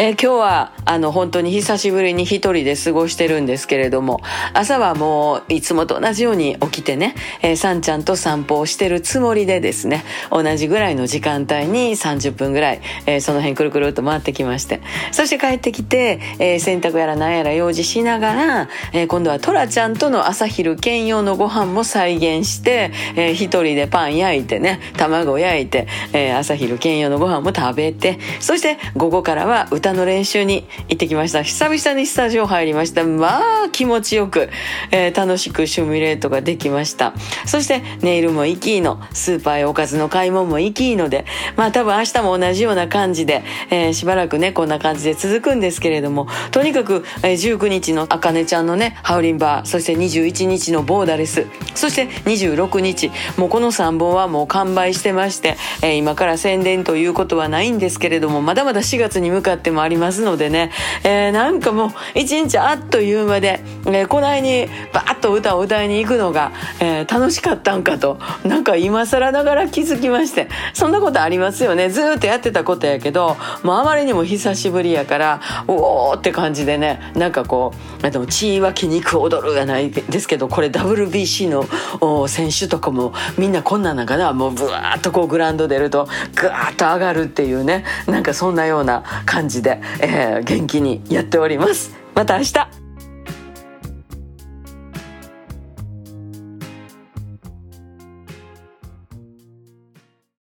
えー、今日はあの本当に久しぶりに一人で過ごしてるんですけれども朝はもういつもと同じように起きてね、えー、さんちゃんと散歩をしてるつもりでですね同じぐらいの時間帯に30分ぐらい、えー、その辺くるくるっと回ってきましてそして帰ってきて、えー、洗濯やら何やら用事しながら、えー、今度はトラちゃんとの朝昼兼用のご飯も再現して、えー、一人でパン焼いてね卵焼いて、えー、朝昼兼用のご飯も食べてそして午後からは歌の練習に行ってきました。久々にスタジオ入りました。まあ気持ちよく、えー、楽しくシミュレートができました。そしてネイルも行きいいの。スーパーやおかずの買い物も行きいいのでまあ多分明日も同じような感じで、えー、しばらくねこんな感じで続くんですけれどもとにかく、えー、19日のあかねちゃんのねハウリンバーそして21日のボーダレスそして26日もうこの3本はもう完売してまして、えー、今から宣伝ということはないんですけれどもまだまだ4月に向かってもありますのでね、えー、なんかもう一日あっという間で、えー、こないにバーッと歌を歌いに行くのが、えー、楽しかったんかとなんか今更ながら気づきましてそんなことありますよね。ずっとやってたことやけどもうあまりにも久しぶりやからおおって感じでねなんかこうでも血は筋肉踊るがないですけどこれ WBC の選手とかもみんなこんなんなんかなもうブワーッとこうグラウンド出るとグワーッと上がるっていうねなんかそんなような感じで、してえー、元気にやっております。また明日。